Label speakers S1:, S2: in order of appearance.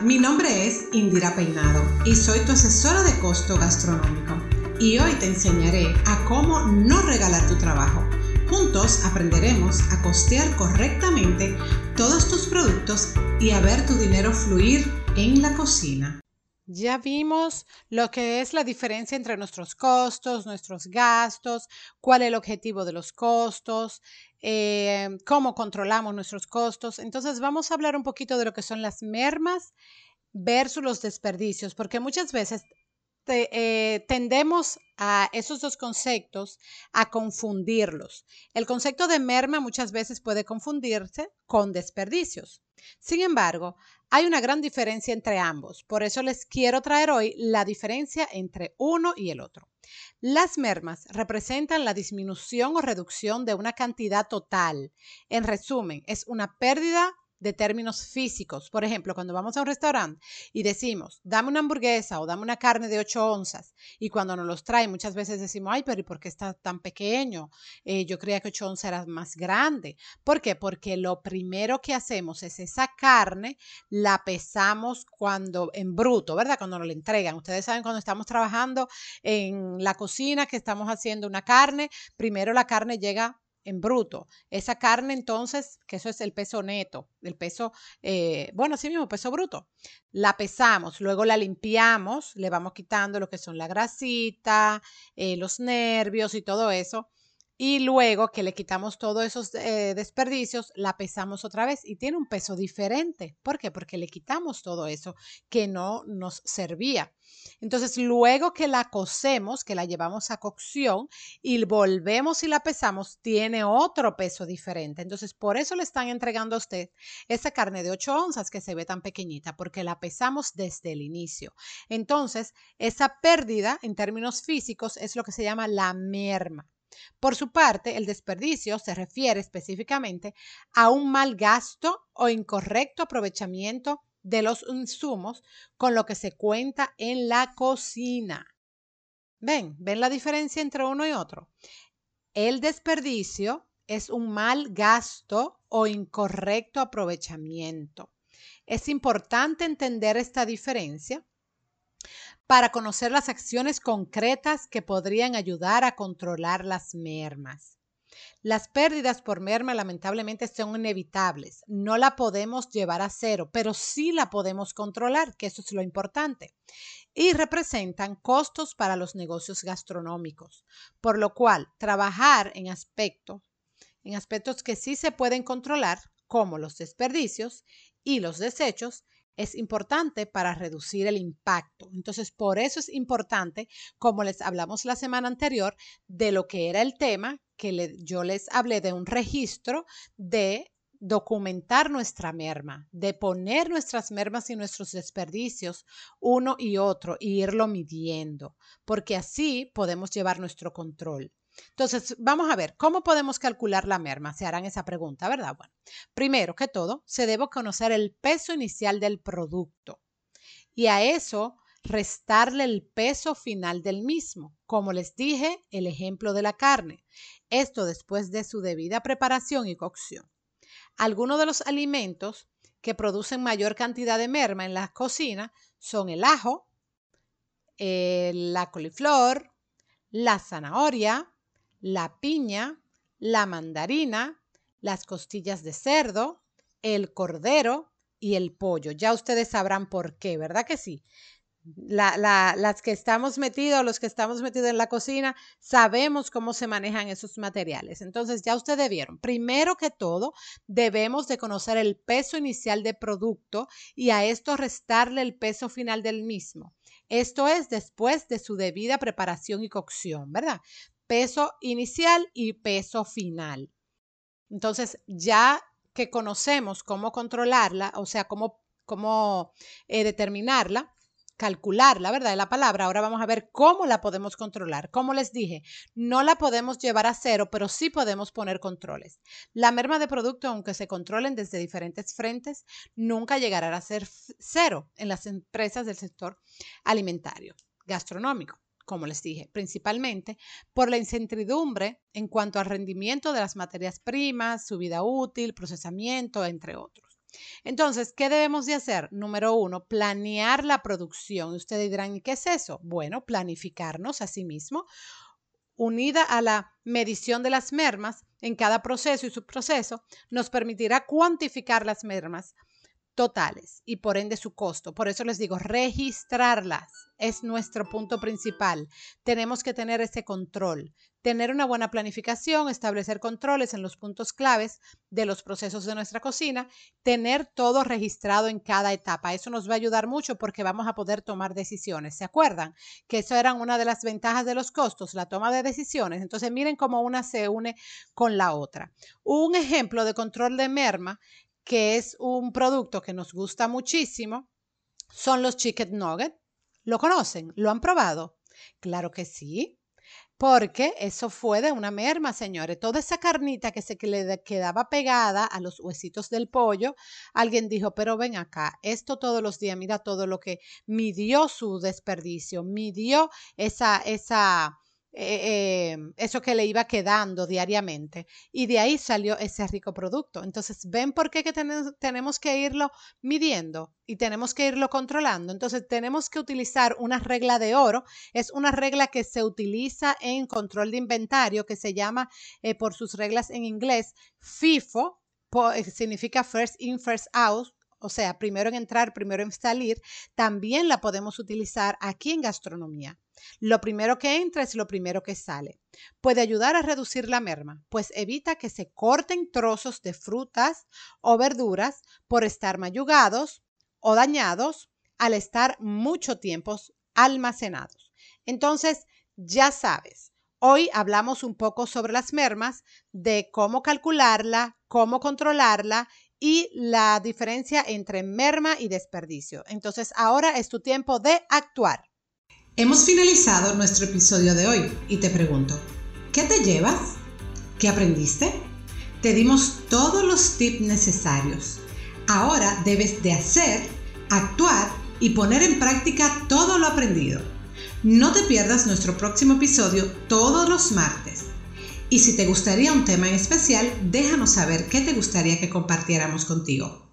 S1: Mi nombre es Indira Peinado y soy tu asesora de costo gastronómico. Y hoy te enseñaré a cómo no regalar tu trabajo. Juntos aprenderemos a costear correctamente todos tus productos y a ver tu dinero fluir en la cocina.
S2: Ya vimos lo que es la diferencia entre nuestros costos, nuestros gastos, cuál es el objetivo de los costos, eh, cómo controlamos nuestros costos. Entonces vamos a hablar un poquito de lo que son las mermas versus los desperdicios, porque muchas veces eh, tendemos a esos dos conceptos a confundirlos. El concepto de merma muchas veces puede confundirse con desperdicios. Sin embargo, hay una gran diferencia entre ambos. Por eso les quiero traer hoy la diferencia entre uno y el otro. Las mermas representan la disminución o reducción de una cantidad total. En resumen, es una pérdida de términos físicos. Por ejemplo, cuando vamos a un restaurante y decimos, dame una hamburguesa o dame una carne de 8 onzas, y cuando nos los traen, muchas veces decimos, ay, pero ¿y por qué está tan pequeño? Eh, yo creía que 8 onzas era más grande. ¿Por qué? Porque lo primero que hacemos es esa carne, la pesamos cuando en bruto, ¿verdad? Cuando nos la entregan. Ustedes saben cuando estamos trabajando en la cocina, que estamos haciendo una carne, primero la carne llega en bruto. Esa carne entonces, que eso es el peso neto, el peso, eh, bueno, sí mismo, peso bruto. La pesamos, luego la limpiamos, le vamos quitando lo que son la grasita, eh, los nervios y todo eso. Y luego que le quitamos todos esos eh, desperdicios, la pesamos otra vez y tiene un peso diferente. ¿Por qué? Porque le quitamos todo eso que no nos servía. Entonces, luego que la cocemos, que la llevamos a cocción y volvemos y la pesamos, tiene otro peso diferente. Entonces, por eso le están entregando a usted esa carne de 8 onzas que se ve tan pequeñita, porque la pesamos desde el inicio. Entonces, esa pérdida en términos físicos es lo que se llama la merma. Por su parte, el desperdicio se refiere específicamente a un mal gasto o incorrecto aprovechamiento de los insumos con lo que se cuenta en la cocina. ¿Ven? ¿Ven la diferencia entre uno y otro? El desperdicio es un mal gasto o incorrecto aprovechamiento. Es importante entender esta diferencia para conocer las acciones concretas que podrían ayudar a controlar las mermas. Las pérdidas por merma lamentablemente son inevitables. No la podemos llevar a cero, pero sí la podemos controlar, que eso es lo importante. Y representan costos para los negocios gastronómicos, por lo cual trabajar en aspectos, en aspectos que sí se pueden controlar, como los desperdicios y los desechos, es importante para reducir el impacto. Entonces, por eso es importante, como les hablamos la semana anterior, de lo que era el tema, que yo les hablé de un registro de documentar nuestra merma, de poner nuestras mermas y nuestros desperdicios uno y otro y irlo midiendo, porque así podemos llevar nuestro control. Entonces, vamos a ver, ¿cómo podemos calcular la merma? Se harán esa pregunta, ¿verdad? Bueno, primero que todo, se debe conocer el peso inicial del producto y a eso restarle el peso final del mismo. Como les dije, el ejemplo de la carne. Esto después de su debida preparación y cocción. Algunos de los alimentos que producen mayor cantidad de merma en la cocina son el ajo, eh, la coliflor, la zanahoria, la piña, la mandarina, las costillas de cerdo, el cordero y el pollo. Ya ustedes sabrán por qué, ¿verdad que sí? las que estamos metidos, los que estamos metidos en la cocina, sabemos cómo se manejan esos materiales. Entonces, ya ustedes vieron, primero que todo, debemos de conocer el peso inicial del producto y a esto restarle el peso final del mismo. Esto es después de su debida preparación y cocción, ¿verdad? Peso inicial y peso final. Entonces, ya que conocemos cómo controlarla, o sea, cómo, cómo eh, determinarla, calcularla, ¿verdad? De la palabra. Ahora vamos a ver cómo la podemos controlar. Como les dije, no la podemos llevar a cero, pero sí podemos poner controles. La merma de producto, aunque se controlen desde diferentes frentes, nunca llegará a ser cero en las empresas del sector alimentario, gastronómico como les dije, principalmente por la incertidumbre en cuanto al rendimiento de las materias primas, su vida útil, procesamiento, entre otros. Entonces, ¿qué debemos de hacer? Número uno, planear la producción. Ustedes dirán, ¿y qué es eso? Bueno, planificarnos a sí mismo unida a la medición de las mermas en cada proceso y subproceso, nos permitirá cuantificar las mermas totales y por ende su costo. Por eso les digo, registrarlas es nuestro punto principal. Tenemos que tener ese control, tener una buena planificación, establecer controles en los puntos claves de los procesos de nuestra cocina, tener todo registrado en cada etapa. Eso nos va a ayudar mucho porque vamos a poder tomar decisiones. ¿Se acuerdan? Que eso era una de las ventajas de los costos, la toma de decisiones. Entonces miren cómo una se une con la otra. Un ejemplo de control de merma que es un producto que nos gusta muchísimo, son los chicken nuggets. ¿Lo conocen? ¿Lo han probado? Claro que sí, porque eso fue de una merma, señores. Toda esa carnita que se le quedaba pegada a los huesitos del pollo, alguien dijo, pero ven acá, esto todos los días, mira todo lo que midió su desperdicio, midió esa, esa, eh, em, eso que le iba quedando diariamente. Y de ahí salió ese rico producto. Entonces, ¿ven por qué que tenemos que irlo midiendo y tenemos que irlo controlando? Entonces, tenemos que utilizar una regla de oro. Es una regla que se utiliza en control de inventario, que se llama eh, por sus reglas en inglés FIFO, eh, significa First In, First Out, o sea, primero en entrar, primero en salir, también la podemos utilizar aquí en gastronomía. Lo primero que entra es lo primero que sale. Puede ayudar a reducir la merma, pues evita que se corten trozos de frutas o verduras por estar mayugados o dañados al estar mucho tiempo almacenados. Entonces, ya sabes, hoy hablamos un poco sobre las mermas, de cómo calcularla, cómo controlarla y la diferencia entre merma y desperdicio. Entonces, ahora es tu tiempo de actuar.
S1: Hemos finalizado nuestro episodio de hoy y te pregunto, ¿qué te llevas? ¿Qué aprendiste? Te dimos todos los tips necesarios. Ahora debes de hacer, actuar y poner en práctica todo lo aprendido. No te pierdas nuestro próximo episodio todos los martes. Y si te gustaría un tema en especial, déjanos saber qué te gustaría que compartiéramos contigo.